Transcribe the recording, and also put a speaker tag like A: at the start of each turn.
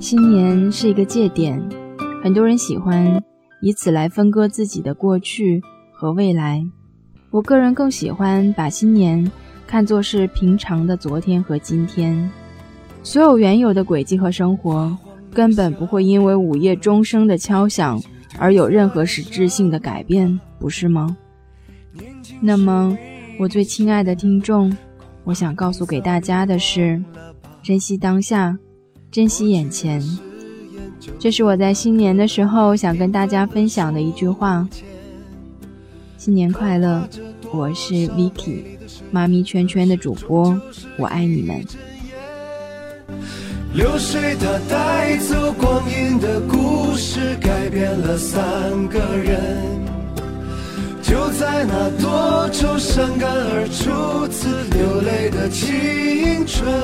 A: 新年是一个界点，很多人喜欢以此来分割自己的过去和未来。我个人更喜欢把新年看作是平常的昨天和今天，所有原有的轨迹和生活根本不会因为午夜钟声的敲响而有任何实质性的改变，不是吗？那么，我最亲爱的听众，我想告诉给大家的是：珍惜当下。珍惜眼前，这是我在新年的时候想跟大家分享的一句话。新年快乐！我是 Vicky，妈咪圈圈的主播，我爱你们。流水它带走光阴的故事，改变了三个人。就在那多愁善感而初次流泪的青春。